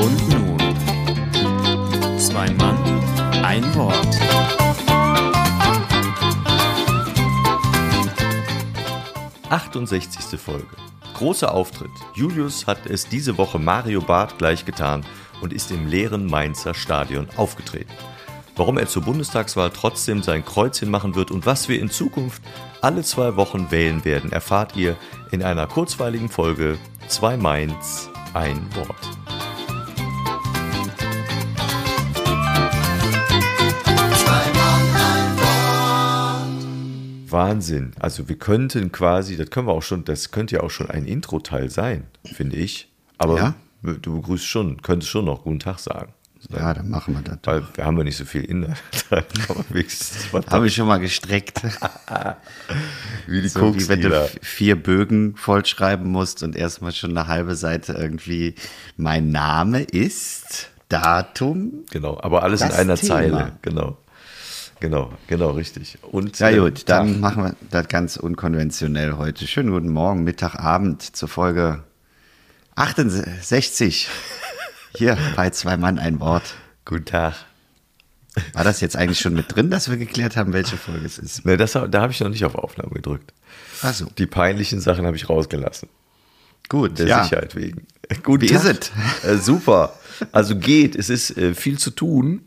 Und nun, zwei Mann, ein Wort. Achtundsechzigste Folge. Großer Auftritt. Julius hat es diese Woche Mario Barth gleich getan und ist im leeren Mainzer Stadion aufgetreten. Warum er zur Bundestagswahl trotzdem sein Kreuzchen machen wird und was wir in Zukunft alle zwei Wochen wählen werden, erfahrt ihr in einer kurzweiligen Folge Zwei Mainz, ein Wort. Wahnsinn. Also wir könnten quasi, das können wir auch schon, das könnte ja auch schon ein Intro-Teil sein, finde ich. Aber Ja? du begrüßt schon, könntest schon noch guten Tag sagen. Ja, dann machen wir das. Weil wir haben ja nicht so viel Inhalt. Habe ich schon mal gestreckt. wie die So wie wenn du vier Bögen vollschreiben musst und erstmal schon eine halbe Seite irgendwie mein Name ist, Datum. Genau, aber alles in einer Thema. Zeile. Genau. Genau, genau, richtig. Und Ja gut, dann Tag. machen wir das ganz unkonventionell heute. Schönen guten Morgen, Mittag, Abend zur Folge 68. Hier bei Zwei Mann ein Wort. Guten Tag. War das jetzt eigentlich schon mit drin, dass wir geklärt haben, welche Folge es ist? Ne, das, da habe ich noch nicht auf Aufnahme gedrückt. Achso, Die peinlichen Sachen habe ich rausgelassen. gut. Der ja. Sicherheit wegen. Guten Wie Tag. ist Äh, super. Also geht. Es ist äh, viel zu tun.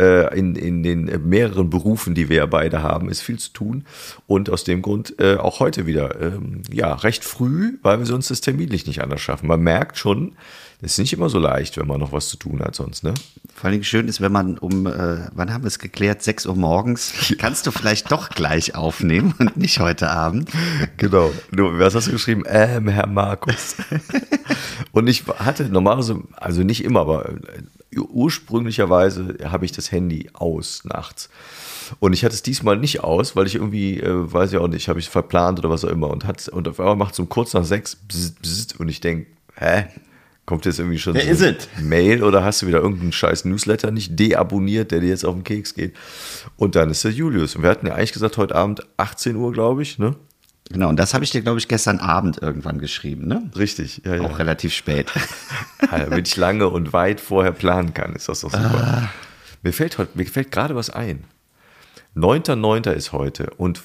Äh, in, in den äh, mehreren Berufen, die wir ja beide haben, ist viel zu tun. Und aus dem Grund äh, auch heute wieder, ähm, ja, recht früh, weil wir sonst das terminlich nicht anders schaffen. Man merkt schon, es ist nicht immer so leicht, wenn man noch was zu tun hat sonst, ne? Vor allem schön ist, wenn man um, äh, wann haben wir es geklärt, 6 Uhr morgens, kannst du vielleicht doch gleich aufnehmen und nicht heute Abend. Genau. Du, was hast du geschrieben? Ähm, Herr Markus. Und ich hatte normalerweise, also nicht immer, aber äh, ursprünglicherweise habe ich das Handy aus nachts. Und ich hatte es diesmal nicht aus, weil ich irgendwie, äh, weiß ich auch nicht, habe ich verplant oder was auch immer. Und, hat, und auf einmal macht es um kurz nach sechs bzzt, bzzt, und ich denke, hä? Kommt jetzt irgendwie schon Wer so ist? Mail oder hast du wieder irgendeinen scheiß Newsletter nicht deabonniert, der dir jetzt auf den Keks geht? Und dann ist der Julius. Und wir hatten ja eigentlich gesagt, heute Abend 18 Uhr, glaube ich, ne? Genau, und das habe ich dir, glaube ich, gestern Abend irgendwann geschrieben, ne? Richtig, ja, ja. Auch relativ spät. Ja, damit ich lange und weit vorher planen kann, ist das doch super. Mir fällt heute, mir fällt gerade was ein. 9.9. ist heute und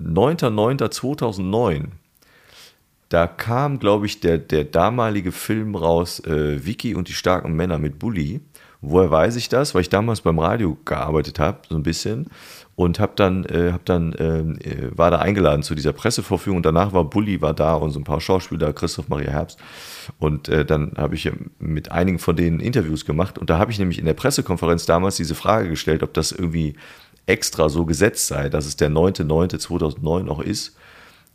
9.9.2009, da kam, glaube ich, der, der damalige Film raus, äh, Vicky und die starken Männer mit Bully. Woher weiß ich das? Weil ich damals beim Radio gearbeitet habe, so ein bisschen. Und habe dann, äh, hab dann ähm, äh, war da eingeladen zu dieser Pressevorführung. Danach war Bully war da und so ein paar Schauspieler, Christoph Maria Herbst. Und äh, dann habe ich mit einigen von denen Interviews gemacht. Und da habe ich nämlich in der Pressekonferenz damals diese Frage gestellt, ob das irgendwie extra so gesetzt sei, dass es der 9.9.2009 noch ist.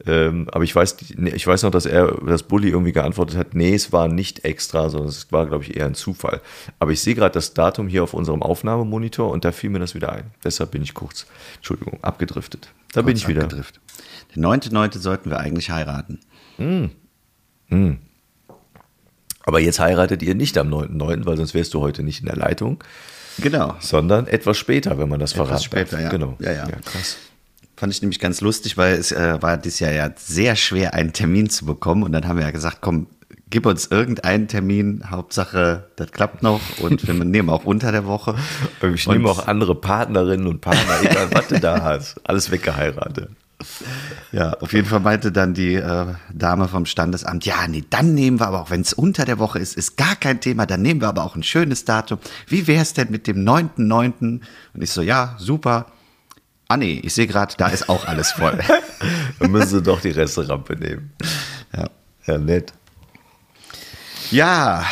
Ähm, aber ich weiß, ich weiß noch, dass er, dass Bully irgendwie geantwortet hat, nee, es war nicht extra, sondern es war, glaube ich, eher ein Zufall. Aber ich sehe gerade das Datum hier auf unserem Aufnahmemonitor und da fiel mir das wieder ein. Deshalb bin ich kurz, Entschuldigung, abgedriftet. Da bin ich wieder. Der 9.9. sollten wir eigentlich heiraten. Aber jetzt heiratet ihr nicht am 9.9., weil sonst wärst du heute nicht in der Leitung, Genau. sondern etwas später, wenn man das verraten später, darf. ja. Genau. Ja, ja. krass. Fand ich nämlich ganz lustig, weil es äh, war dieses Jahr ja sehr schwer, einen Termin zu bekommen. Und dann haben wir ja gesagt, komm, gib uns irgendeinen Termin. Hauptsache, das klappt noch. Und wir nehmen auch unter der Woche. Ich nehme auch andere Partnerinnen und Partner, egal was du da hast. Alles weggeheiratet. Ja, auf jeden Fall meinte dann die äh, Dame vom Standesamt, ja, nee, dann nehmen wir aber auch, wenn es unter der Woche ist, ist gar kein Thema, dann nehmen wir aber auch ein schönes Datum. Wie wäre es denn mit dem 9.9.? Und ich so, ja, super. Ah nee, ich sehe gerade, da ist auch alles voll. Dann müssen sie doch die Resterampe nehmen. ja. Ja, nett. ja,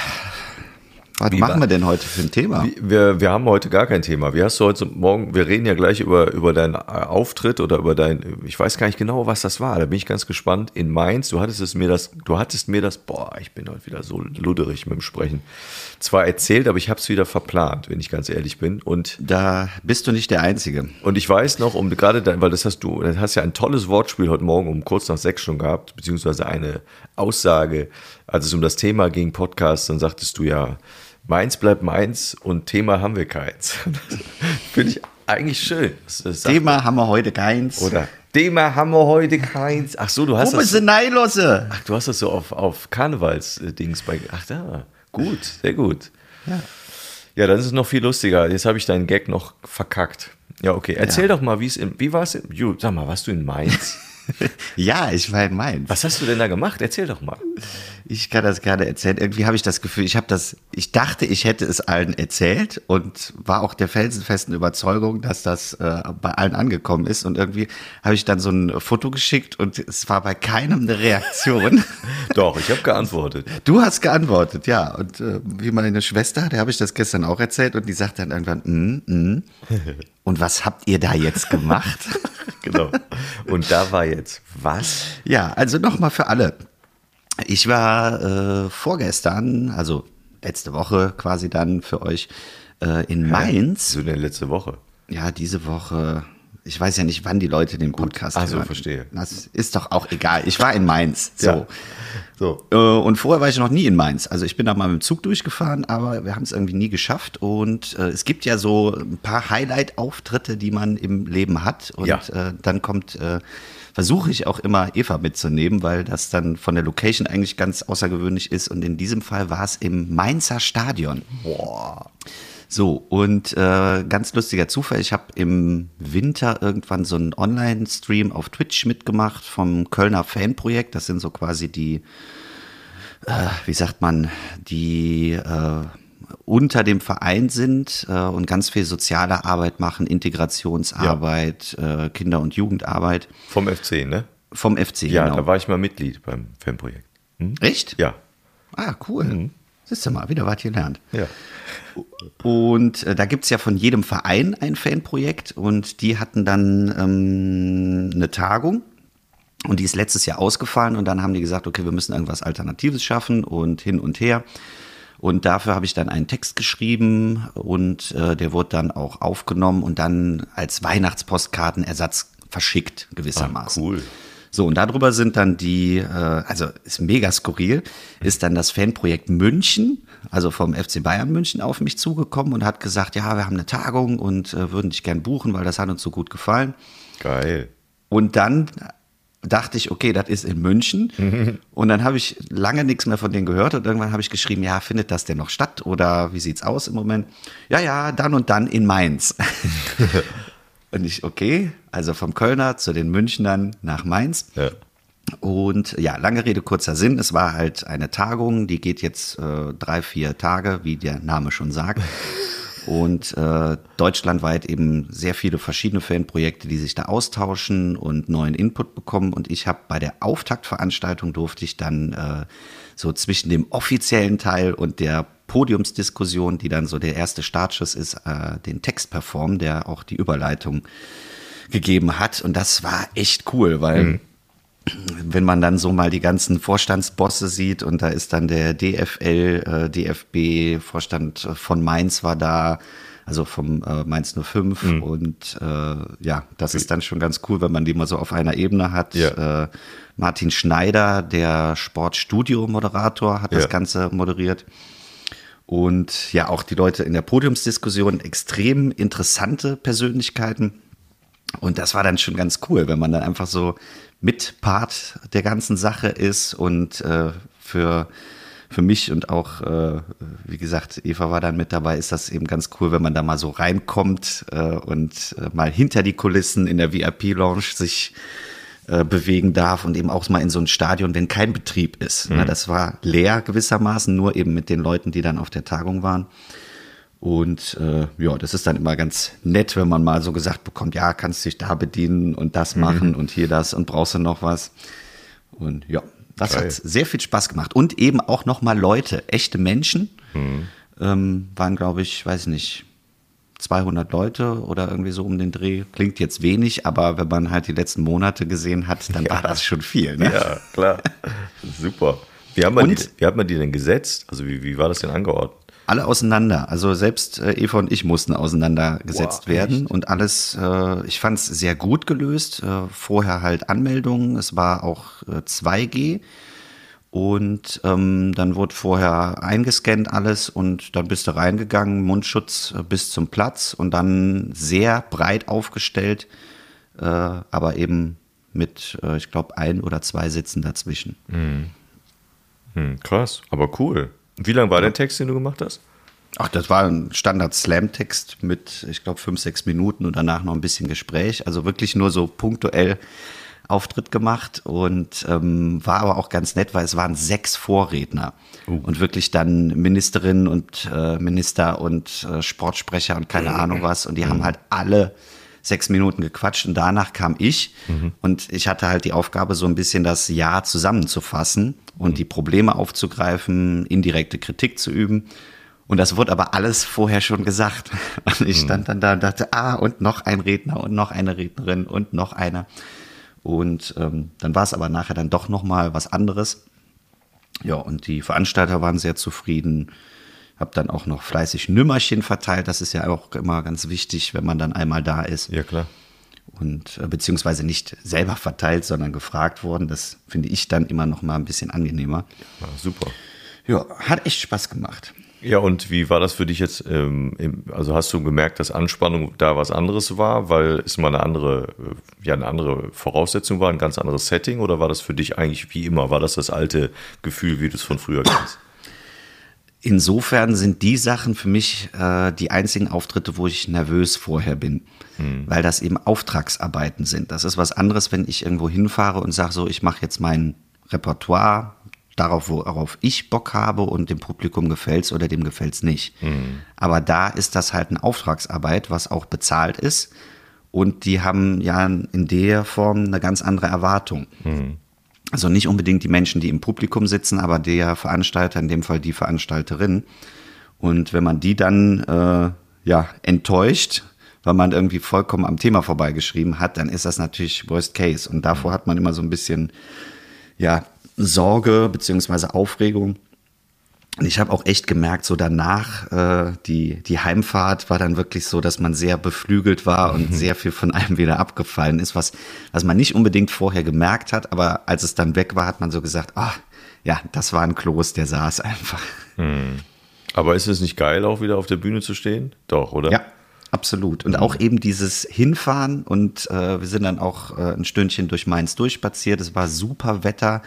was Wie machen wir denn heute für ein Thema? Wir, wir haben heute gar kein Thema. Wie hast du heute Morgen, wir reden ja gleich über, über deinen äh, Auftritt oder über dein, ich weiß gar nicht genau, was das war. Da bin ich ganz gespannt. In Mainz, du hattest es mir das, du hattest mir das, boah, ich bin heute wieder so ludderig mit dem Sprechen. Zwar erzählt, aber ich habe es wieder verplant, wenn ich ganz ehrlich bin. Und Da bist du nicht der Einzige. Und ich weiß noch, um gerade weil das hast du, das hast ja ein tolles Wortspiel heute Morgen um kurz nach sechs schon gehabt, beziehungsweise eine Aussage, als es um das Thema ging, Podcast, dann sagtest du ja, meins bleibt meins und Thema haben wir keins. Finde ich eigentlich schön. Thema haben wir heute keins. Oder Thema haben wir heute keins. Ach so, du hast Wo das, ist denn Neilosse? ach, du hast das so auf, auf Karnevals-Dings bei. Ach da, gut, sehr gut. Ja. Ja, das ist noch viel lustiger. Jetzt habe ich deinen Gag noch verkackt. Ja, okay. Erzähl doch mal, wie es in, wie war es? Sag mal, warst du in Mainz? Ja, ich war in Mainz. Was hast du denn da gemacht? Erzähl doch mal. Ich kann das gerade erzählen. Irgendwie habe ich das Gefühl, ich habe das, ich dachte, ich hätte es allen erzählt und war auch der felsenfesten Überzeugung, dass das äh, bei allen angekommen ist. Und irgendwie habe ich dann so ein Foto geschickt und es war bei keinem eine Reaktion. Doch, ich habe geantwortet. Du hast geantwortet, ja. Und äh, wie meine Schwester, der habe ich das gestern auch erzählt und die sagt dann irgendwann, mm, mm. und was habt ihr da jetzt gemacht? Genau. Und da war jetzt was? Ja, also nochmal für alle. Ich war äh, vorgestern, also letzte Woche quasi dann für euch äh, in Mainz. So denn letzte Woche. Ja, diese Woche. Ich weiß ja nicht, wann die Leute den Podcast Ach so, hören. verstehe. Das ist doch auch egal. Ich war in Mainz. So. Ja. So. Äh, Und vorher war ich noch nie in Mainz. Also ich bin da mal mit dem Zug durchgefahren, aber wir haben es irgendwie nie geschafft. Und äh, es gibt ja so ein paar Highlight-Auftritte, die man im Leben hat. Und Ja. äh, dann kommt, äh, versuche ich auch immer Eva mitzunehmen, weil das dann von der Location eigentlich ganz außergewöhnlich ist. Und in diesem Fall war es im Mainzer Stadion. Boah. So, und äh, ganz lustiger Zufall, ich habe im Winter irgendwann so einen Online-Stream auf Twitch mitgemacht vom Kölner Fanprojekt. Das sind so quasi die, äh, wie sagt man, die äh, unter dem Verein sind äh, und ganz viel soziale Arbeit machen, Integrationsarbeit, äh, Kinder- und Jugendarbeit Vom FC, ne? vom FC. Ja, genau. da war ich mal Mitglied beim Fanprojekt. Hm? Echt? Ja. Ah, cool. Siehst du mal, wieder was gelernt. Ja. Und äh, da gibt's ja von jedem Verein ein Fanprojekt und die hatten dann ähm, eine Tagung und die ist letztes Jahr ausgefallen und dann haben die gesagt, okay, wir müssen irgendwas Alternatives schaffen und hin und her. Und dafür habe ich dann einen Text geschrieben und äh, der wurde dann auch aufgenommen und dann als Weihnachtspostkartenersatz verschickt gewissermaßen. Ah, cool. So, und darüber sind dann die, äh, also ist mega skurril, ist dann das Fanprojekt München, also vom FC Bayern München auf mich zugekommen und hat gesagt, ja, wir haben eine Tagung und äh, würden dich gern buchen, weil das hat uns so gut gefallen. Geil. Und dann dachte ich, okay, das ist in München. Und dann habe ich lange nichts mehr von denen gehört und irgendwann habe ich geschrieben, ja, findet das denn noch statt oder wie sieht's aus im Moment? Ja, ja, dann und dann in Mainz. und ich, okay, also vom Kölner zu den Münchnern nach Mainz. Ja. Und ja, lange Rede, kurzer Sinn. Es war halt eine Tagung, die geht jetzt äh, drei, vier Tage, wie der Name schon sagt. Und äh, deutschlandweit eben sehr viele verschiedene Fanprojekte, die sich da austauschen und neuen Input bekommen. Und ich habe bei der Auftaktveranstaltung durfte ich dann äh, so zwischen dem offiziellen Teil und der Podiumsdiskussion, die dann so der erste Startschuss ist, äh, den Text performen, der auch die Überleitung gegeben hat. Und das war echt cool, weil wenn man dann so mal die ganzen Vorstandsbosse sieht und da ist dann der DFL, äh, DFB, Vorstand von Mainz war da, also vom äh, Mainz 05 und äh, ja, das ist dann schon ganz cool, wenn man die mal so auf einer Ebene hat. Ja. Äh, Martin Schneider, der Sportstudio-Moderator, hat Ja. das Ganze moderiert. Und ja, auch die Leute in der Podiumsdiskussion, extrem interessante Persönlichkeiten. Und das war dann schon ganz cool, wenn man dann einfach so mit Part der ganzen Sache ist und äh, für, für mich und auch, äh, wie gesagt, Eva war dann mit dabei, ist das eben ganz cool, wenn man da mal so reinkommt äh, und äh, mal hinter die Kulissen in der VIP-Lounge sich äh, bewegen darf und eben auch mal in so ein Stadion, wenn kein Betrieb ist. Na, das war leer gewissermaßen, nur eben mit den Leuten, die dann auf der Tagung waren. Und äh, ja, das ist dann immer ganz nett, wenn man mal so gesagt bekommt, ja, kannst dich da bedienen und das machen und hier das und brauchst du noch was. Und ja, das Geil. hat sehr viel Spaß gemacht. Und eben auch nochmal Leute, echte Menschen, ähm, waren, glaube ich, weiß nicht, 200 Leute oder irgendwie so um den Dreh. Klingt jetzt wenig, aber wenn man halt die letzten Monate gesehen hat, dann war das schon viel. Ne? Ja, klar. Super. Wie hat man, Und- die, wie hat man die denn gesetzt? Also wie, wie war das denn angeordnet? Alle auseinander. Also selbst äh, Eva und ich mussten auseinandergesetzt Boah, werden und alles, äh, ich fand es sehr gut gelöst. Äh, vorher halt Anmeldungen, es war auch äh, 2G und ähm, dann wurde vorher eingescannt alles und dann bist du reingegangen, Mundschutz äh, bis zum Platz und dann sehr breit aufgestellt, äh, aber eben mit, äh, ich glaube, ein oder zwei Sitzen dazwischen. Hm, krass, aber cool. Wie lang war der Text, den du gemacht hast? Ach, das war ein Standard-Slam-Text mit, ich glaube, fünf, sechs Minuten und danach noch ein bisschen Gespräch. Also wirklich nur so punktuell Auftritt gemacht und ähm, war aber auch ganz nett, weil es waren sechs Vorredner. Und wirklich dann Ministerinnen und äh, Minister und äh, Sportsprecher und keine Ahnung was. Und die haben halt alle sechs Minuten gequatscht und danach kam ich und ich hatte halt die Aufgabe, so ein bisschen das Jahr zusammenzufassen und die Probleme aufzugreifen, indirekte Kritik zu üben. Und das wurde aber alles vorher schon gesagt. Und ich stand dann da und dachte, ah, und noch ein Redner und noch eine Rednerin und noch einer. Und ähm, dann war es aber nachher dann doch noch mal was anderes. Ja, und die Veranstalter waren sehr zufrieden. Hab dann auch noch fleißig Nümmerchen verteilt. Das ist ja auch immer ganz wichtig, wenn man dann einmal da ist. Ja, klar. Und äh, beziehungsweise nicht selber verteilt, sondern gefragt worden. Das finde ich dann immer noch mal ein bisschen angenehmer. Ja, super. Ja, hat echt Spaß gemacht. Ja, und wie war das für dich jetzt? Ähm, also hast du gemerkt, dass Anspannung da was anderes war, weil es mal eine andere, äh, ja, eine andere Voraussetzung war, ein ganz anderes Setting, oder war das für dich eigentlich wie immer? War das das alte Gefühl, wie du es von früher kennst? Insofern sind die Sachen für mich äh, die einzigen Auftritte, wo ich nervös vorher bin, weil das eben Auftragsarbeiten sind. Das ist was anderes, wenn ich irgendwo hinfahre und sage so, ich mache jetzt mein Repertoire darauf, worauf ich Bock habe und dem Publikum gefällt's oder dem gefällt's nicht. Aber da ist das halt eine Auftragsarbeit, was auch bezahlt ist. Und die haben ja in der Form eine ganz andere Erwartung. Also nicht unbedingt die Menschen, die im Publikum sitzen, aber der Veranstalter, in dem Fall die Veranstalterin. Und wenn man die dann äh, ja enttäuscht, weil man irgendwie vollkommen am Thema vorbeigeschrieben hat, dann ist das natürlich Worst Case. Und davor hat man immer so ein bisschen ja Sorge beziehungsweise Aufregung. Und ich habe auch echt gemerkt, so danach, äh, die, die Heimfahrt war dann wirklich so, dass man sehr beflügelt war und sehr viel von einem wieder abgefallen ist, was, was man nicht unbedingt vorher gemerkt hat, aber als es dann weg war, hat man so gesagt, ah, ja, das war ein Kloß, der saß einfach. Aber ist es nicht geil, auch wieder auf der Bühne zu stehen? Doch, oder? Ja, absolut. Und auch eben dieses Hinfahren und äh, wir sind dann auch äh, ein Stündchen durch Mainz durchspaziert. Es war super Wetter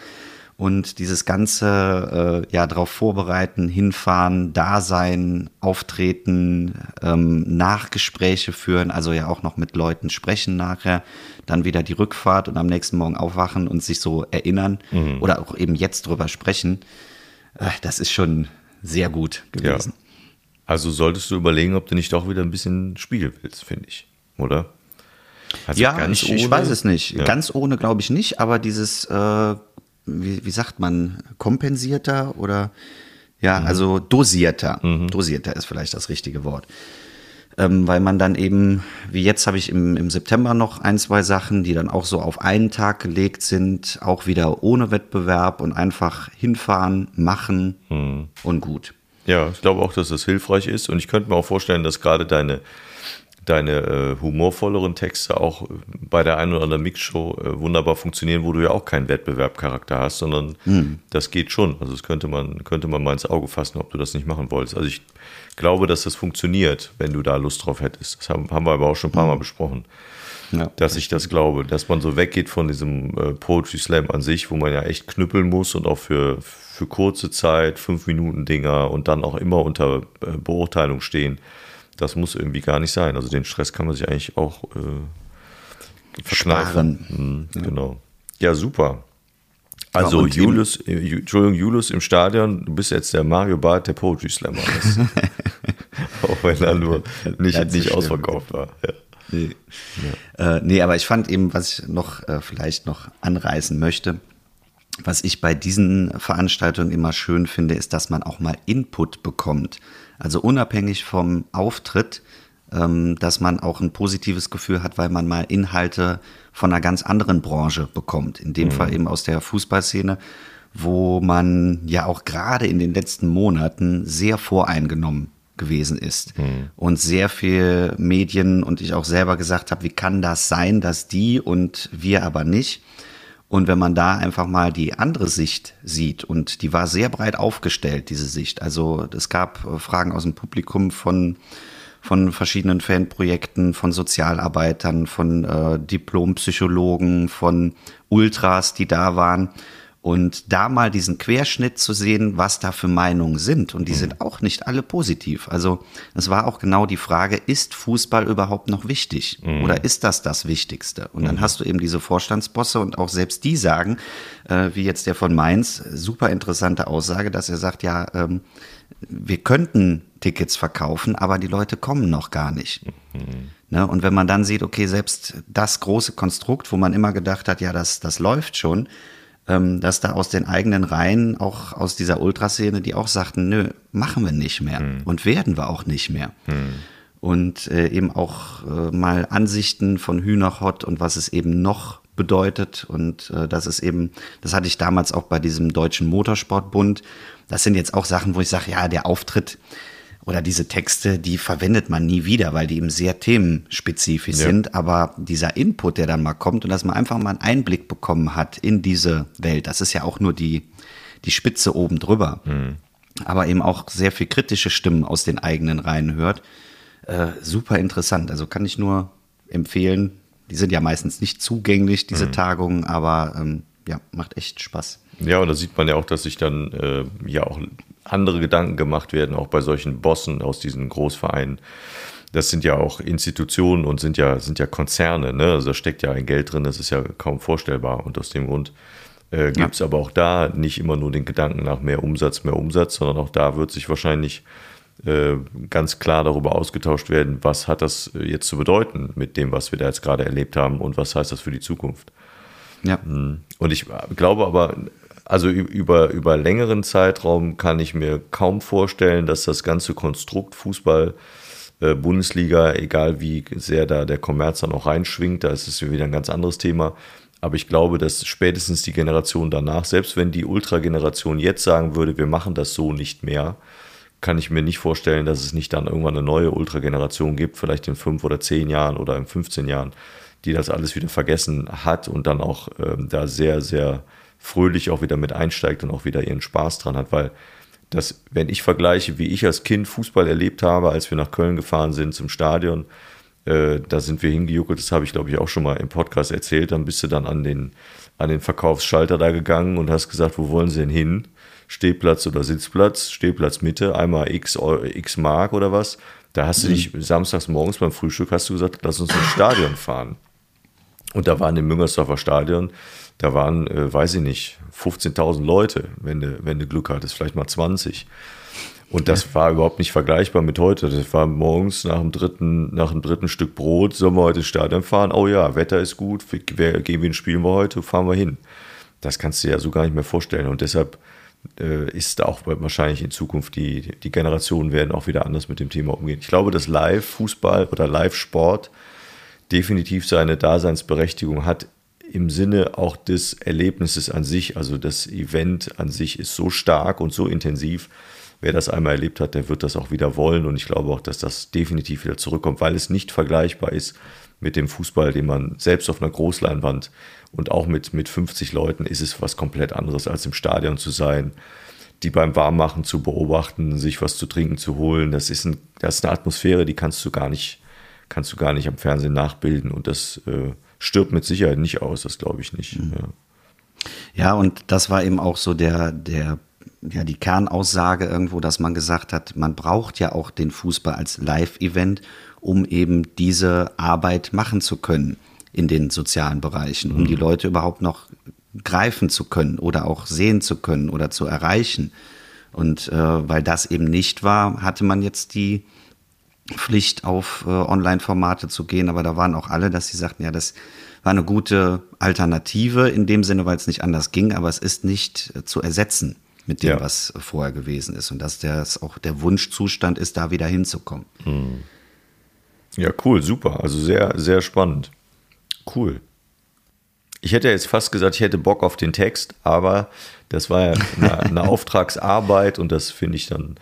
und dieses ganze äh, ja darauf vorbereiten, hinfahren, da sein, auftreten, ähm, Nachgespräche führen, also ja auch noch mit Leuten sprechen nachher, dann wieder die Rückfahrt und am nächsten Morgen aufwachen und sich so erinnern oder auch eben jetzt drüber sprechen. Äh, das ist schon sehr gut Ja. gewesen. Also solltest du überlegen, ob du nicht doch wieder ein bisschen Spiel willst, finde ich. Oder? Also ja, ich, ich weiß es nicht. Ja. Ganz ohne glaube ich nicht, aber dieses, äh, wie, wie sagt man, kompensierter oder ja, Mhm. also dosierter. Dosierter ist vielleicht das richtige Wort. Ähm, weil man dann eben, wie jetzt habe ich im, im September noch ein, zwei Sachen, die dann auch so auf einen Tag gelegt sind, auch wieder ohne Wettbewerb und einfach hinfahren, machen Mhm. und gut. Ja, ich glaube auch, dass das hilfreich ist. Und ich könnte mir auch vorstellen, dass gerade deine, deine äh, humorvolleren Texte auch äh, bei der einen oder anderen Mixshow äh, wunderbar funktionieren, wo du ja auch keinen Wettbewerbcharakter hast, sondern das geht schon. Also das könnte man, könnte man mal ins Auge fassen, ob du das nicht machen wolltest. Also ich glaube, dass das funktioniert, wenn du da Lust drauf hättest. Das haben, haben wir aber auch schon ein paar Mal besprochen. Ja. dass ich das glaube, dass man so weggeht von diesem äh, Poetry Slam an sich, wo man ja echt knüppeln muss und auch für, für kurze Zeit, fünf Minuten Dinger und dann auch immer unter äh, Beurteilung stehen. Das muss irgendwie gar nicht sein. Also den Stress kann man sich eigentlich auch äh, verkneifen. Mhm, Genau. Ja, super. Also eben- Julius, äh, Entschuldigung, Julius im Stadion, du bist jetzt der Mario Barth der Poetry Slammer. Auch wenn er nur nicht, nicht schlimm. ausverkauft war. Ja. Nee. Äh, nee, aber ich fand eben, was ich noch äh, vielleicht noch anreißen möchte, was ich bei diesen Veranstaltungen immer schön finde, ist, dass man auch mal Input bekommt. Also unabhängig vom Auftritt, ähm, dass man auch ein positives Gefühl hat, weil man mal Inhalte von einer ganz anderen Branche bekommt. In dem Fall eben aus der Fußballszene, wo man ja auch gerade in den letzten Monaten sehr voreingenommen gewesen ist und sehr viel Medien und ich auch selber gesagt habe, wie kann das sein, dass die und wir aber nicht? Und wenn man da einfach mal die andere Sicht sieht, und die war sehr breit aufgestellt, diese Sicht. Also es gab äh, Fragen aus dem Publikum von, von verschiedenen Fanprojekten, von Sozialarbeitern, von äh, Diplompsychologen, von Ultras, die da waren. Und da mal diesen Querschnitt zu sehen, was da für Meinungen sind. Und die Mhm. sind auch nicht alle positiv. Also es war auch genau die Frage, ist Fußball überhaupt noch wichtig? Mhm. Oder ist das das Wichtigste? Und dann hast du eben diese Vorstandsbosse und auch selbst die sagen, äh, wie jetzt der von Mainz, super interessante Aussage, dass er sagt, ja, ähm, wir könnten Tickets verkaufen, aber die Leute kommen noch gar nicht. Ne? Und wenn man dann sieht, okay, selbst das große Konstrukt, wo man immer gedacht hat, ja, das, das läuft schon, dass da aus den eigenen Reihen, auch aus dieser Ultraszene, die auch sagten, nö, machen wir nicht mehr und werden wir auch nicht mehr. Und äh, eben auch äh, mal Ansichten von Hühnerhott und was es eben noch bedeutet. Und äh, das ist eben, das hatte ich damals auch bei diesem Deutschen Motorsportbund. Das sind jetzt auch Sachen, wo ich sage, ja, der Auftritt oder diese Texte, die verwendet man nie wieder, weil die eben sehr themenspezifisch Ja. sind. Aber dieser Input, der dann mal kommt und dass man einfach mal einen Einblick bekommen hat in diese Welt, das ist ja auch nur die, die Spitze oben drüber. Aber eben auch sehr viel kritische Stimmen aus den eigenen Reihen hört. Äh, super interessant. Also kann ich nur empfehlen. Die sind ja meistens nicht zugänglich, diese Tagungen, aber ähm, ja, macht echt Spaß. Ja, und da sieht man ja auch, dass sich dann äh, ja auch andere Gedanken gemacht werden, auch bei solchen Bossen aus diesen Großvereinen. Das sind ja auch Institutionen und sind ja, sind ja Konzerne, ne? Also da steckt ja ein Geld drin, das ist ja kaum vorstellbar. Und aus dem Grund äh, gibt es aber auch da nicht immer nur den Gedanken nach mehr Umsatz, mehr Umsatz, sondern auch da wird sich wahrscheinlich äh, ganz klar darüber ausgetauscht werden, was hat das äh, jetzt zu bedeuten mit dem, was wir da jetzt gerade erlebt haben und was heißt das für die Zukunft. Ja. Und ich glaube aber, also über, über längeren Zeitraum kann ich mir kaum vorstellen, dass das ganze Konstrukt Fußball, äh, Bundesliga, egal wie sehr da der Kommerz dann auch reinschwingt, da ist es wieder ein ganz anderes Thema. Aber ich glaube, dass spätestens die Generation danach, selbst wenn die Ultra-Generation jetzt sagen würde, wir machen das so nicht mehr, kann ich mir nicht vorstellen, dass es nicht dann irgendwann eine neue Ultra-Generation gibt, vielleicht in fünf oder zehn Jahren oder in 15 Jahren, die das alles wieder vergessen hat und dann auch ähm, da sehr, sehr fröhlich auch wieder mit einsteigt und auch wieder ihren Spaß dran hat, weil das, wenn ich vergleiche, wie ich als Kind Fußball erlebt habe, als wir nach Köln gefahren sind zum Stadion, äh, da sind wir hingejuckelt, das habe ich glaube ich auch schon mal im Podcast erzählt, dann bist du dann an den, an den Verkaufsschalter da gegangen und hast gesagt, wo wollen sie denn hin? Stehplatz oder Sitzplatz, Stehplatz Mitte, einmal x, x Mark oder was. Da hast du dich samstags morgens beim Frühstück hast du gesagt, lass uns ins Stadion fahren. Und da waren im Müngersdorfer Stadion, da waren, äh, weiß ich nicht, 15.000 Leute, wenn du, wenn du Glück hattest, vielleicht mal 20. Und das war überhaupt nicht vergleichbar mit heute. Das war morgens nach dem dritten, nach dem dritten Stück Brot, sollen wir heute ins Stadion fahren? Oh ja, Wetter ist gut, wer, gegen wen spielen wir heute? Fahren wir hin. Das kannst du dir ja so gar nicht mehr vorstellen. Und deshalb äh, ist auch wahrscheinlich in Zukunft die, die Generationen werden auch wieder anders mit dem Thema umgehen. Ich glaube, dass Live-Fußball oder Live-Sport definitiv seine Daseinsberechtigung hat im Sinne auch des Erlebnisses an sich. Also das Event an sich ist so stark und so intensiv. Wer das einmal erlebt hat, der wird das auch wieder wollen. Und ich glaube auch, dass das definitiv wieder zurückkommt, weil es nicht vergleichbar ist mit dem Fußball, den man selbst auf einer Großleinwand und auch mit, mit 50 Leuten ist es was komplett anderes, als im Stadion zu sein, die beim Warmmachen zu beobachten, sich was zu trinken zu holen. Das ist, ein, das ist eine Atmosphäre, die kannst du gar nicht, kannst du gar nicht am Fernsehen nachbilden. Und das äh, stirbt mit Sicherheit nicht aus, das glaube ich nicht. Ja. Ja, und das war eben auch so der, der, ja, die Kernaussage irgendwo, dass man gesagt hat, man braucht ja auch den Fußball als Live-Event, um eben diese Arbeit machen zu können in den sozialen Bereichen, um die Leute überhaupt noch greifen zu können oder auch sehen zu können oder zu erreichen. Und äh, weil das eben nicht war, hatte man jetzt die Pflicht, auf äh, Online-Formate zu gehen, aber da waren auch alle, dass sie sagten, ja, das war eine gute Alternative in dem Sinne, weil es nicht anders ging, aber es ist nicht äh, zu ersetzen mit dem, Ja. was äh, vorher gewesen ist und dass das auch der Wunschzustand ist, da wieder hinzukommen. Ja, cool, super. Also sehr, sehr spannend. Cool. Ich hätte jetzt fast gesagt, ich hätte Bock auf den Text, aber das war ja eine, eine Auftragsarbeit und das finde ich dann,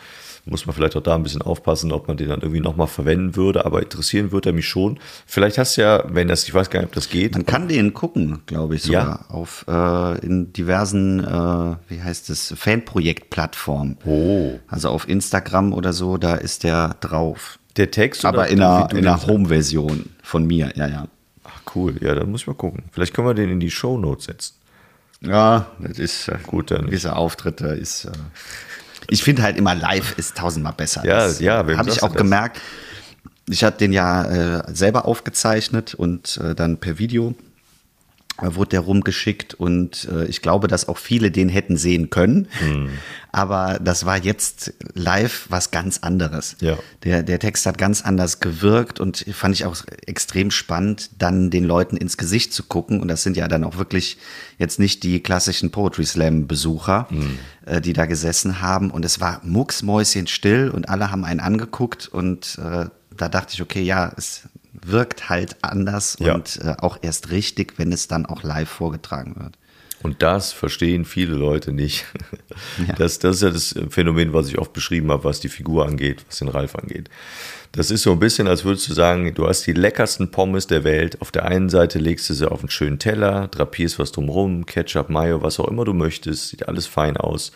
muss man vielleicht auch da ein bisschen aufpassen, ob man den dann irgendwie nochmal verwenden würde, aber interessieren würde er mich schon. Vielleicht hast du ja, wenn das, ich weiß gar nicht, ob das geht. Man kann den gucken, glaube ich, sogar Ja. auf äh, in diversen, äh, wie heißt es, Fanprojektplattformen. Oh. Also auf Instagram oder so, da ist der drauf. Der Text Aber oder in wie einer, in einer Home-Version von mir, ja, ja. Ach, cool. Ja, dann muss ich mal gucken. Vielleicht können wir den in die Shownotes setzen. Ja, das ist äh, Gut, dann nicht. gewisse Auftritte ist. Äh, ich finde halt immer live ist tausendmal besser. Ja, das, ja, Habe ich auch das? gemerkt. Ich hatte den ja äh, selber aufgezeichnet und äh, dann per Video wurde der rumgeschickt und äh, ich glaube, dass auch viele den hätten sehen können. Hm. Aber das war jetzt live was ganz anderes. Ja. Der, der Text hat ganz anders gewirkt und fand ich auch extrem spannend, dann den Leuten ins Gesicht zu gucken. Und das sind ja dann auch wirklich jetzt nicht die klassischen Poetry Slam Besucher, äh, die da gesessen haben. Und es war mucksmäuschenstill und alle haben einen angeguckt und äh, da dachte ich, okay, ja, es wirkt halt anders Ja. und äh, auch erst richtig, wenn es dann auch live vorgetragen wird. Und das verstehen viele Leute nicht. Ja. Das, das ist ja das Phänomen, was ich oft beschrieben habe, was die Figur angeht, was den Ralf angeht. Das ist so ein bisschen, als würdest du sagen, du hast die leckersten Pommes der Welt. Auf der einen Seite legst du sie auf einen schönen Teller, drapierst was drumrum, Ketchup, Mayo, was auch immer du möchtest, sieht alles fein aus.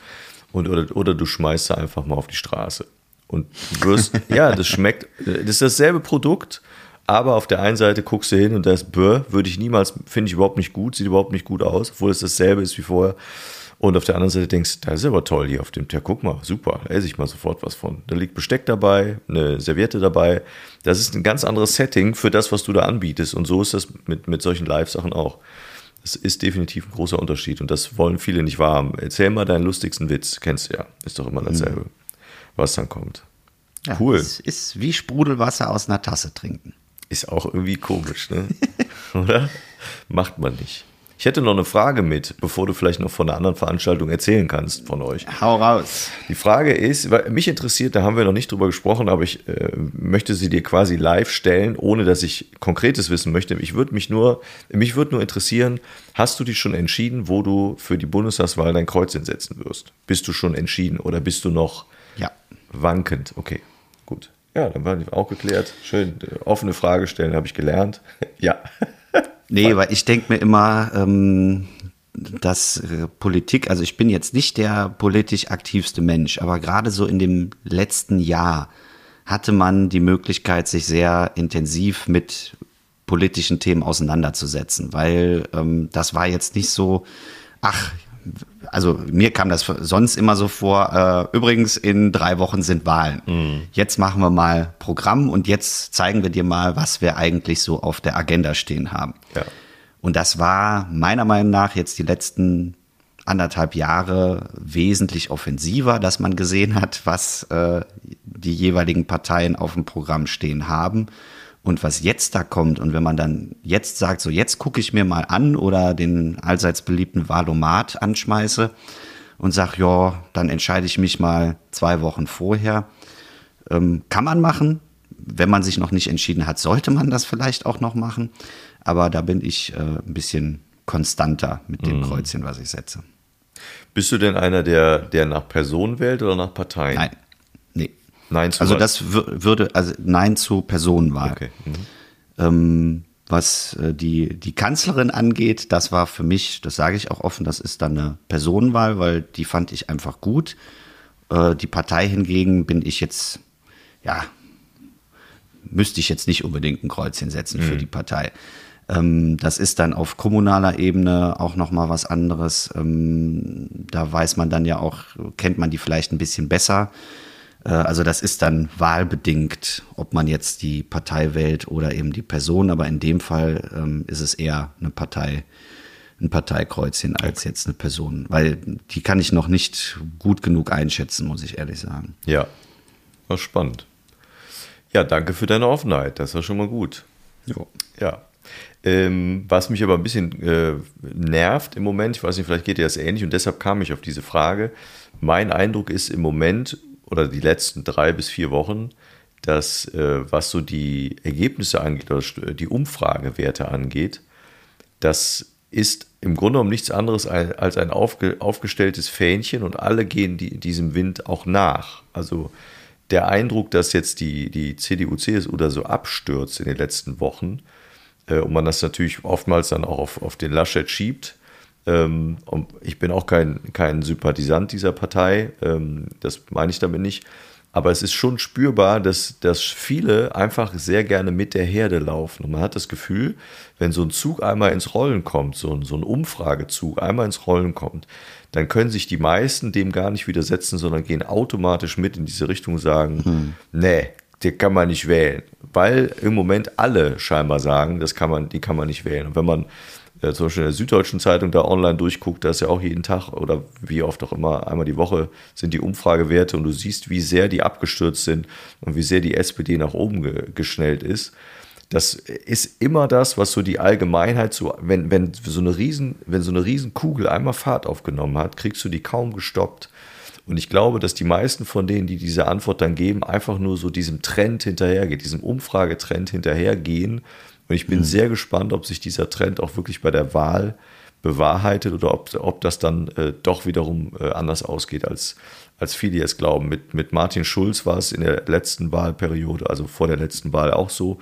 Und, oder, oder du schmeißt sie einfach mal auf die Straße. Und du wirst, ja, das schmeckt, das ist dasselbe Produkt, aber auf der einen Seite guckst du hin und das Böhr würde ich niemals, finde ich überhaupt nicht gut, sieht überhaupt nicht gut aus, obwohl es dasselbe ist wie vorher. Und auf der anderen Seite denkst du, das ist aber toll hier auf dem Teller, guck mal, super, da esse ich mal sofort was von. Da liegt Besteck dabei, eine Serviette dabei. Das ist ein ganz anderes Setting für das, was du da anbietest. Und so ist das mit, mit solchen Live-Sachen auch. Das ist definitiv ein großer Unterschied und das wollen viele nicht wahrhaben. Erzähl mal deinen lustigsten Witz, kennst du ja, ist doch immer dasselbe, was dann kommt. Ja, Cool. Es ist wie Sprudelwasser aus einer Tasse trinken. Ist auch irgendwie komisch, ne? Oder? Macht man nicht. Ich hätte noch eine Frage mit, bevor du vielleicht noch von einer anderen Veranstaltung erzählen kannst von euch. Hau raus. Die Frage ist, weil mich interessiert, da haben wir noch nicht drüber gesprochen, aber ich äh, möchte sie dir quasi live stellen, ohne dass ich Konkretes wissen möchte. Ich würde mich nur, mich würde nur interessieren, hast du dich schon entschieden, wo du für die Bundestagswahl dein Kreuz hinsetzen wirst? Bist du schon entschieden oder bist du noch Ja. wankend? Okay, gut. Ja, dann war auch geklärt. Schön, äh, offene Frage stellen, habe ich gelernt. ja. Nee, weil ich denke mir immer, ähm, dass äh, Politik, also ich bin jetzt nicht der politisch aktivste Mensch, aber gerade so in dem letzten Jahr hatte man die Möglichkeit, sich sehr intensiv mit politischen Themen auseinanderzusetzen, weil ähm, das war jetzt nicht so, ach, also mir kam das sonst immer so vor, äh, übrigens in drei Wochen sind Wahlen. Jetzt machen wir mal Programm und jetzt zeigen wir dir mal, was wir eigentlich so auf der Agenda stehen haben. Ja. Und das war meiner Meinung nach jetzt die letzten anderthalb Jahre wesentlich offensiver, dass man gesehen hat, was äh, die jeweiligen Parteien auf dem Programm stehen haben und was jetzt da kommt. Und wenn man dann jetzt sagt, so jetzt gucke ich mir mal an oder den allseits beliebten Valomat anschmeiße und sag, ja, dann entscheide ich mich mal zwei Wochen vorher. Ähm, kann man machen. Wenn man sich noch nicht entschieden hat, sollte man das vielleicht auch noch machen. Aber da bin ich äh, ein bisschen konstanter mit dem Kreuzchen, was ich setze. Bist du denn einer, der, der nach Person wählt oder nach Parteien? Nein. Nein zu Also was? das wür- würde, also Nein zu Personenwahl. Okay. Mhm. Ähm, was äh, die, die Kanzlerin angeht, das war für mich, das sage ich auch offen, das ist dann eine Personenwahl, weil die fand ich einfach gut. Äh, die Partei hingegen bin ich jetzt, ja, müsste ich jetzt nicht unbedingt ein Kreuzchen setzen für die Partei. Ähm, das ist dann auf kommunaler Ebene auch nochmal was anderes. Ähm, da weiß man dann ja auch, kennt man die vielleicht ein bisschen besser. Äh, Also das ist dann wahlbedingt, ob man jetzt die Partei wählt oder eben die Person. Aber in dem Fall ähm, ist es eher eine Partei, ein Parteikreuzchen als jetzt eine Person, weil die kann ich noch nicht gut genug einschätzen, muss ich ehrlich sagen. Ja, war spannend. Ja, danke für deine Offenheit. Das war schon mal gut. Jo. Ja. Ähm, was mich aber ein bisschen äh, nervt im Moment, ich weiß nicht, vielleicht geht dir das ähnlich und deshalb kam ich auf diese Frage. Mein Eindruck ist im Moment oder die letzten drei bis vier Wochen, dass äh, was so die Ergebnisse angeht oder die Umfragewerte angeht, das ist im Grunde genommen nichts anderes als ein aufge, aufgestelltes Fähnchen und alle gehen die, diesem Wind auch nach. Also der Eindruck, dass jetzt die, die CDU, CSU da so abstürzt in den letzten Wochen äh, und man das natürlich oftmals dann auch auf, auf den Laschet schiebt. Ähm, und ich bin auch kein, kein Sympathisant dieser Partei, ähm, das meine ich damit nicht. Aber es ist schon spürbar, dass, dass viele einfach sehr gerne mit der Herde laufen. Und man hat das Gefühl, wenn so ein Zug einmal ins Rollen kommt, so ein, so ein Umfragezug einmal ins Rollen kommt, dann können sich die meisten dem gar nicht widersetzen, sondern gehen automatisch mit in diese Richtung sagen, hm. nee, den kann man nicht wählen. Weil im Moment alle scheinbar sagen, das kann man, die kann man nicht wählen. Und wenn man äh, zum Beispiel in der Süddeutschen Zeitung da online durchguckt, da ist ja auch jeden Tag oder wie oft auch immer, einmal die Woche sind die Umfragewerte und du siehst, wie sehr die abgestürzt sind und wie sehr die SPD nach oben ge geschnellt ist. Das ist immer das, was so die Allgemeinheit so, wenn, wenn so eine riesen, wenn so eine Riesenkugel einmal Fahrt aufgenommen hat, kriegst du die kaum gestoppt. Und ich glaube, dass die meisten von denen, die diese Antwort dann geben, einfach nur so diesem Trend hinterhergehen, diesem Umfragetrend hinterhergehen und ich bin mhm. sehr gespannt, ob sich dieser Trend auch wirklich bei der Wahl bewahrheitet oder ob, ob das dann äh, doch wiederum äh, anders ausgeht, als, als viele jetzt glauben. Mit, mit Martin Schulz war es in der letzten Wahlperiode, also vor der letzten Wahl auch so.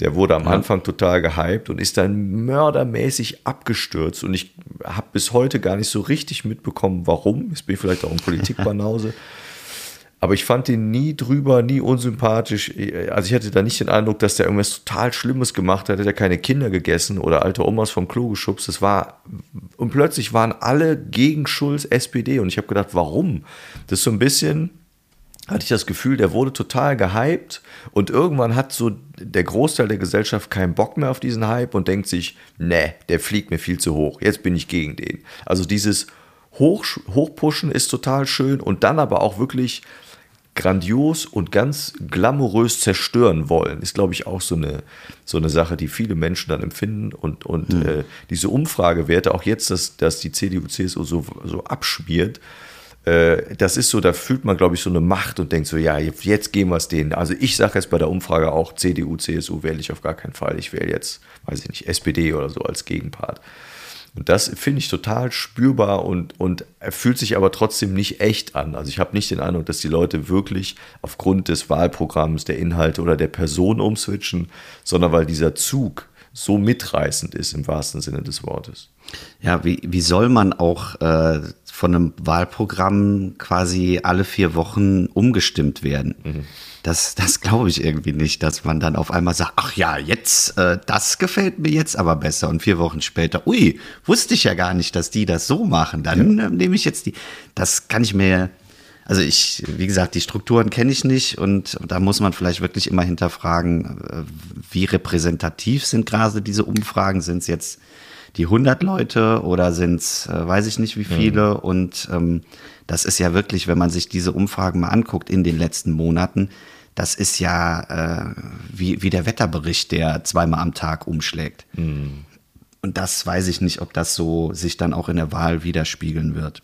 Der wurde am ja. Anfang total gehypt und ist dann mördermäßig abgestürzt. Und ich habe bis heute gar nicht so richtig mitbekommen, warum. Jetzt bin ich vielleicht auch ein Politikbanause. Aber ich fand ihn nie drüber, nie unsympathisch. Also ich hatte da nicht den Eindruck, dass der irgendwas total Schlimmes gemacht hat. Er hat keine Kinder gegessen oder alte Omas vom Klo geschubst. Das war, und plötzlich waren alle gegen Schulz SPD. Und ich habe gedacht, warum? Das ist so ein bisschen, hatte ich das Gefühl, der wurde total gehypt. Und irgendwann hat so der Großteil der Gesellschaft keinen Bock mehr auf diesen Hype und denkt sich, ne, der fliegt mir viel zu hoch. Jetzt bin ich gegen den. Also dieses Hoch, Hochpushen ist total schön und dann aber auch wirklich grandios und ganz glamourös zerstören wollen, ist, glaube ich, auch so eine, so eine Sache, die viele Menschen dann empfinden. Und, und mhm. äh, diese Umfragewerte, auch jetzt, dass, dass die CDU, CSU so, so abschmiert, äh, das ist so, da fühlt man, glaube ich, so eine Macht und denkt so, ja, jetzt gehen wir es denen. Also ich sage jetzt bei der Umfrage auch, CDU, CSU wähle ich auf gar keinen Fall. Ich wähle jetzt, weiß ich nicht, SPD oder so als Gegenpart. Und das finde ich total spürbar und, und fühlt sich aber trotzdem nicht echt an. Also ich habe nicht den Eindruck, dass die Leute wirklich aufgrund des Wahlprogramms, der Inhalte oder der Person umswitchen, sondern weil dieser Zug so mitreißend ist im wahrsten Sinne des Wortes. Ja, wie, wie soll man auch äh, von einem Wahlprogramm quasi alle vier Wochen umgestimmt werden? Mhm. Das, das glaube ich irgendwie nicht, dass man dann auf einmal sagt, ach ja, jetzt, äh, das gefällt mir jetzt aber besser. Und vier Wochen später, ui, wusste ich ja gar nicht, dass die das so machen. Dann ja. äh, nehme ich jetzt die. Das kann ich mir, also ich, wie gesagt, die Strukturen kenne ich nicht und da muss man vielleicht wirklich immer hinterfragen, äh, wie repräsentativ sind gerade diese Umfragen? Sind es jetzt die 100 Leute oder sind es, äh, weiß ich nicht wie viele? Mhm. Und ähm, das ist ja wirklich, wenn man sich diese Umfragen mal anguckt in den letzten Monaten, das ist ja äh, wie, wie der Wetterbericht, der zweimal am Tag umschlägt. Mhm. Und das weiß ich nicht, ob das so sich dann auch in der Wahl widerspiegeln wird.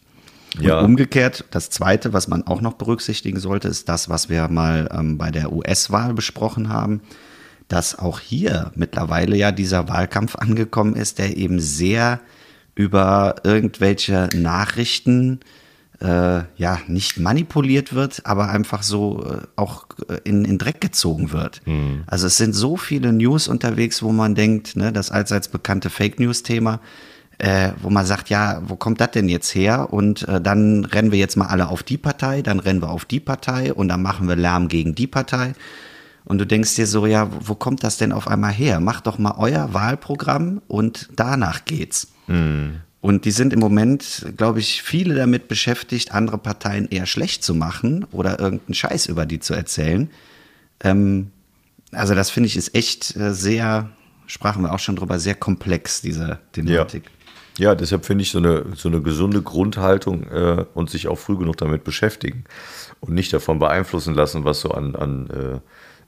Und ja. umgekehrt, das Zweite, was man auch noch berücksichtigen sollte, ist das, was wir mal ähm, bei der US-Wahl besprochen haben, dass auch hier mittlerweile ja dieser Wahlkampf angekommen ist, der eben sehr über irgendwelche Nachrichten äh, ja nicht manipuliert wird, aber einfach so äh, auch äh, in, in Dreck gezogen wird. Mhm. Also es sind so viele News unterwegs, wo man denkt, ne, das allseits bekannte Fake News Thema, äh, wo man sagt, ja, wo kommt das denn jetzt her? Und äh, dann rennen wir jetzt mal alle auf die Partei, dann rennen wir auf die Partei und dann machen wir Lärm gegen die Partei. Und du denkst dir so, ja, wo kommt das denn auf einmal her? Macht doch mal euer Wahlprogramm und danach geht's. Mhm. Und die sind im Moment, glaube ich, viele damit beschäftigt, andere Parteien eher schlecht zu machen oder irgendeinen Scheiß über die zu erzählen. Ähm, also das finde ich ist echt äh, sehr, sprachen wir auch schon drüber, sehr komplex, diese Thematik. Ja. ja deshalb finde ich so eine, so eine gesunde Grundhaltung äh, und sich auch früh genug damit beschäftigen und nicht davon beeinflussen lassen, was so an, an äh,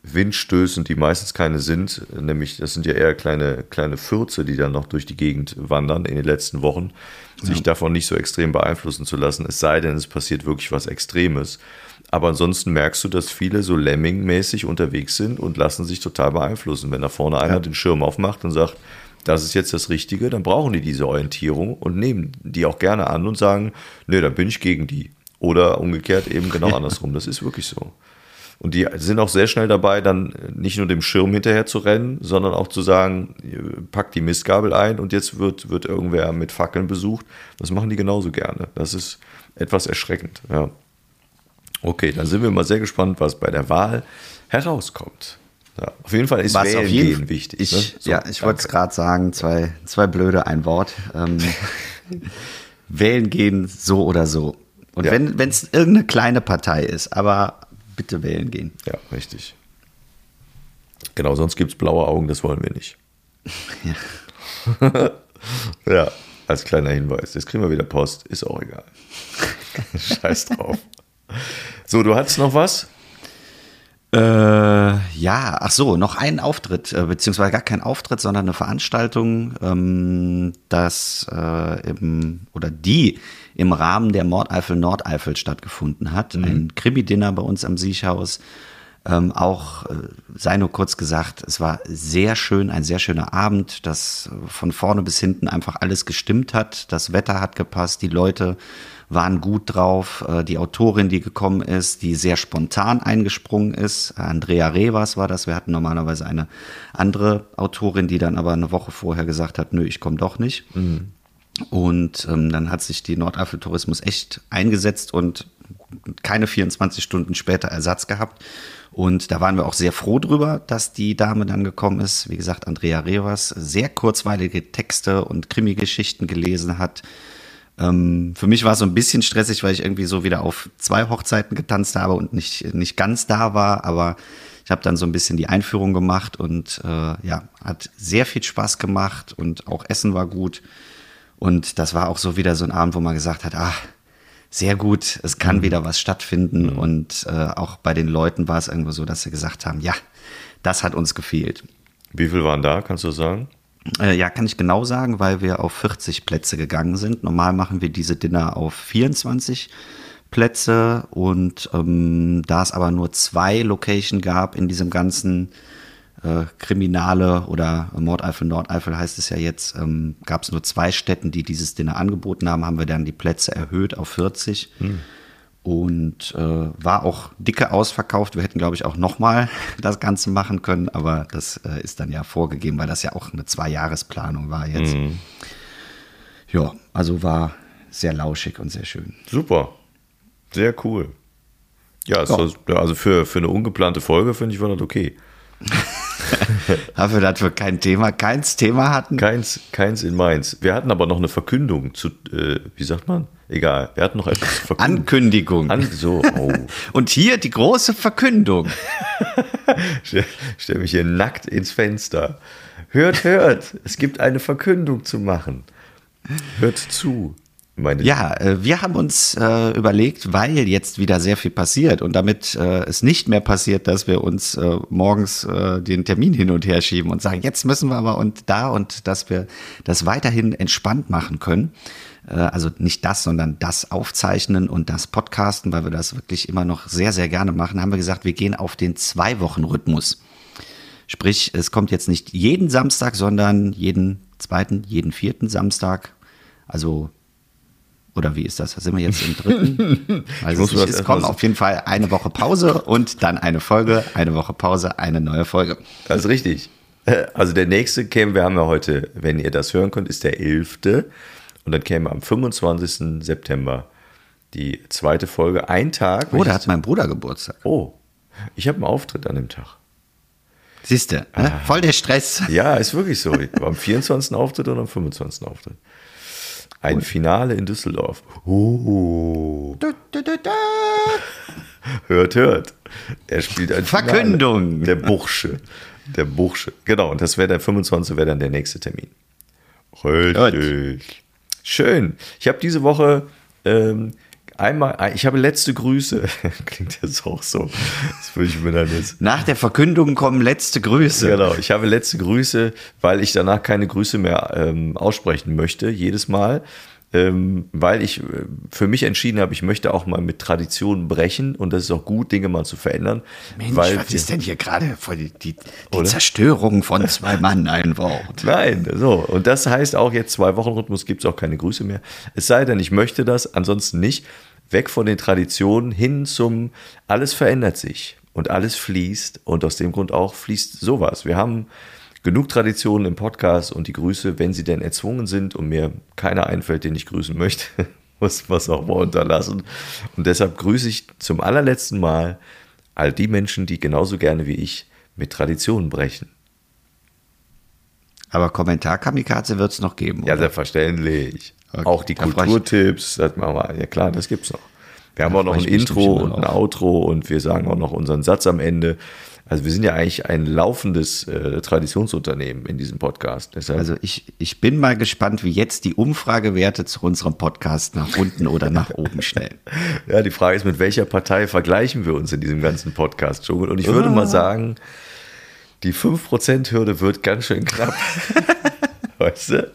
Windstößen, die meistens keine sind, nämlich das sind ja eher kleine, kleine Fürze, die dann noch durch die Gegend wandern in den letzten Wochen, sich ja. davon nicht so extrem beeinflussen zu lassen, es sei denn, es passiert wirklich was Extremes. Aber ansonsten merkst du, dass viele so Lemming-mäßig unterwegs sind und lassen sich total beeinflussen. Wenn da vorne ja. einer den Schirm aufmacht und sagt, das ist jetzt das Richtige, dann brauchen die diese Orientierung und nehmen die auch gerne an und sagen, nö, dann bin ich gegen die. Oder umgekehrt eben genau andersrum. Das ist wirklich so. Und die sind auch sehr schnell dabei, dann nicht nur dem Schirm hinterher zu rennen, sondern auch zu sagen, pack die Mistgabel ein und jetzt wird, wird irgendwer mit Fackeln besucht. Das machen die genauso gerne. Das ist etwas erschreckend, ja. Okay, dann sind wir mal sehr gespannt, was bei der Wahl herauskommt. Ja, auf jeden Fall ist Was Wählen auf jeden gehen wichtig. Ich, ne? So, ja, ich wollte es gerade sagen, zwei, zwei blöde, ein Wort. Ähm, wählen gehen so oder so. Und Ja. wenn es irgendeine kleine Partei ist, aber bitte wählen gehen. Ja, richtig. Genau, sonst gibt es blaue Augen, das wollen wir nicht. Ja. als kleiner Hinweis. Jetzt kriegen wir wieder Post, ist auch egal. Scheiß drauf. So, du hattest noch was? Äh, ja, ach so, noch einen Auftritt, äh, beziehungsweise gar kein Auftritt, sondern eine Veranstaltung, ähm, das äh, im, oder die im Rahmen der Mordeifel Nordeifel stattgefunden hat. Ein Krimi-Dinner bei uns am Siechhaus. Ähm, auch, äh, sei nur kurz gesagt, es war sehr schön, ein sehr schöner Abend, dass von vorne bis hinten einfach alles gestimmt hat. Das Wetter hat gepasst, die Leute waren gut drauf. Äh, Die Autorin, die gekommen ist, die sehr spontan eingesprungen ist, Andrea Revas war das. Wir hatten normalerweise eine andere Autorin, die dann aber eine Woche vorher gesagt hat, nö, ich komme doch nicht. Und ähm, dann hat sich die Nordeifel Tourismus echt eingesetzt und keine 24 Stunden später Ersatz gehabt. Und da waren wir auch sehr froh drüber, dass die Dame dann gekommen ist. Wie gesagt, Andrea Revas sehr kurzweilige Texte und Krimi-Geschichten gelesen hat. Ähm, für mich war es so ein bisschen stressig, weil ich irgendwie so wieder auf zwei Hochzeiten getanzt habe und nicht, nicht ganz da war. Aber ich habe dann so ein bisschen die Einführung gemacht und äh, ja, hat sehr viel Spaß gemacht und auch Essen war gut. Und das war auch so wieder so ein Abend, wo man gesagt hat, ah, sehr gut, es kann wieder was stattfinden. Und äh, auch bei den Leuten war es irgendwo so, dass sie gesagt haben, ja, das hat uns gefehlt. Wie viel waren da, kannst du sagen? Äh, ja, kann ich genau sagen, weil wir auf 40 Plätze gegangen sind. Normal machen wir diese Dinner auf 24 Plätze und ähm, da es aber nur zwei Location gab in diesem ganzen äh, Kriminale oder Mordeifel, Nordeifel heißt es ja jetzt, ähm, gab es nur zwei Städten, die dieses Dinner angeboten haben, haben wir dann die Plätze erhöht auf 40. Und äh, war auch dicke ausverkauft. Wir hätten, glaube ich, auch nochmal das Ganze machen können, aber das äh, ist dann ja vorgegeben, weil das ja auch eine Zwei-Jahres-Planung war jetzt. Ja, also war sehr lauschig und sehr schön. Super. Sehr cool. Ja, Ja. das- also für, für eine ungeplante Folge finde ich war das okay. Dafür, dass wir kein Thema, keins Thema hatten. Keins, keins in Mainz. Wir hatten aber noch eine Verkündung zu, äh, wie sagt man? Egal, wir hatten noch etwas zu verkünden. Ankündigung. An, so, oh. und hier die große Verkündung. Stell, stell mich hier nackt ins Fenster. Hört, hört, es gibt eine Verkündung zu machen. Hört zu, meine Ja, äh, wir haben uns äh, überlegt, weil jetzt wieder sehr viel passiert und damit äh, es nicht mehr passiert, dass wir uns äh, morgens äh, den Termin hin und her schieben und sagen, jetzt müssen wir aber und da und dass wir das weiterhin entspannt machen können. Also nicht das, sondern das Aufzeichnen und das Podcasten, weil wir das wirklich immer noch sehr, sehr gerne machen, haben wir gesagt, wir gehen auf den Zwei-Wochen-Rhythmus. Sprich, es kommt jetzt nicht jeden Samstag, sondern jeden zweiten, jeden vierten Samstag. Also, oder wie ist das? Sind wir jetzt im dritten? Also muss es, kommt auf jeden Fall eine Woche Pause und dann eine Folge, eine Woche Pause, eine neue Folge. Das ist richtig. Äh, Also der nächste käme, wir haben ja heute, wenn ihr das hören könnt, ist der 11. Und dann käme am 25. September die zweite Folge. Ein Tag. Oh, da hat mein Bruder Geburtstag. oh, ich habe einen Auftritt an dem Tag. Siehste, ne? voll der Stress. Ja, ist wirklich so. Am 24. Auftritt und am 25. Auftritt. Ein Finale in Düsseldorf. Oh. Du, du, du. Hört, hört. Er spielt ein Verkündung. Finale. Der Bursche. Der Bursche. Genau, und das wäre der 25. wäre dann der nächste Termin. Richtig. Schön. Ich habe diese Woche ähm, einmal, ich habe letzte Grüße. Klingt jetzt auch so. Das würde ich mir dann jetzt. Nach der Verkündung kommen letzte Grüße. Genau, ich habe letzte Grüße, weil ich danach keine Grüße mehr ähm, aussprechen möchte, jedes Mal. Ähm, weil ich äh, für mich entschieden habe, ich möchte auch mal mit Traditionen brechen und das ist auch gut, Dinge mal zu verändern. Mensch, weil was ist denn hier gerade die, die, die? Zerstörung von zwei Mann ein Wort? Nein, so. Und das heißt auch jetzt zwei Wochen Rhythmus gibt es auch keine Grüße mehr. Es sei denn, ich möchte das, ansonsten nicht. Weg von den Traditionen hin zum alles verändert sich und alles fließt und aus dem Grund auch fließt sowas. Wir haben genug Traditionen im Podcast und die Grüße, wenn sie denn erzwungen sind und mir keiner einfällt, den ich grüßen möchte, muss es auch mal unterlassen. Und deshalb grüße ich zum allerletzten Mal all die Menschen, die genauso gerne wie ich mit Traditionen brechen. Aber Kommentar-Kamikaze wird es noch geben. Ja, oder? selbstverständlich. Okay, auch die Kulturtipps, das machen wir. Ja klar, das gibt's noch. Wir haben auch noch ein Intro und ein Outro und wir sagen auch noch unseren Satz am Ende. Also wir sind ja eigentlich ein laufendes äh, Traditionsunternehmen in diesem Podcast. Deshalb Also ich, ich bin mal gespannt, wie jetzt die Umfragewerte zu unserem Podcast nach unten oder nach oben schnellen. Ja, die Frage ist, mit welcher Partei vergleichen wir uns in diesem ganzen Podcast-Dschungel? Und ich würde Ah. mal sagen, die 5%-Hürde wird ganz schön knapp. weißt du?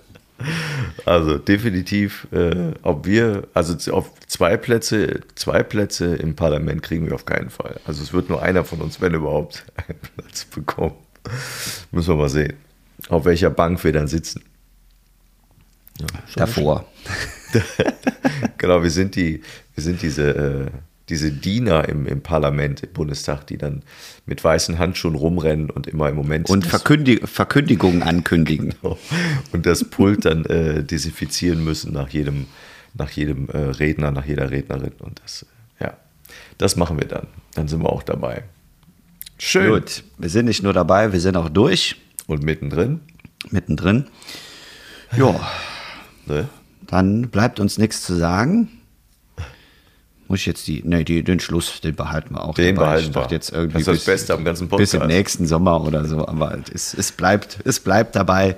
Also definitiv, äh, ob wir, also auf zwei Plätze, zwei Plätze im Parlament kriegen wir auf keinen Fall. Also es wird nur einer von uns, wenn überhaupt, einen Platz bekommen. Müssen wir mal sehen, auf welcher Bank wir dann sitzen. Davor. genau, wir sind die, wir sind diese, äh, diese Diener im, im Parlament, im Bundestag, die dann mit weißen Handschuhen rumrennen und immer im Moment Und Verkündig Verkündigungen ankündigen. und das Pult dann äh, desinfizieren müssen nach jedem, nach jedem äh, Redner, nach jeder Rednerin. Und das, äh, ja, das machen wir dann. Dann sind wir auch dabei. Schön. Gut, wir sind nicht nur dabei, wir sind auch durch, Und mittendrin, mittendrin. Ja, ne? dann bleibt uns nichts zu sagen. Muss ich jetzt die, nee, die, den Schluss, den behalten wir auch. Den dabei. behalten wir. Jetzt irgendwie Das ist das bis- Beste am ganzen Bis im Podcast. nächsten Sommer oder so, aber es, es, bleibt, es bleibt dabei.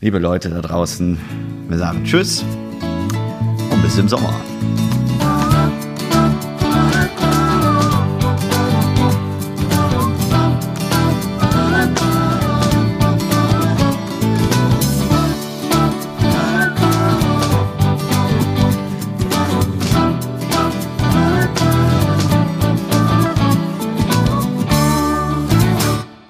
Liebe Leute da draußen, wir sagen Tschüss und bis im Sommer.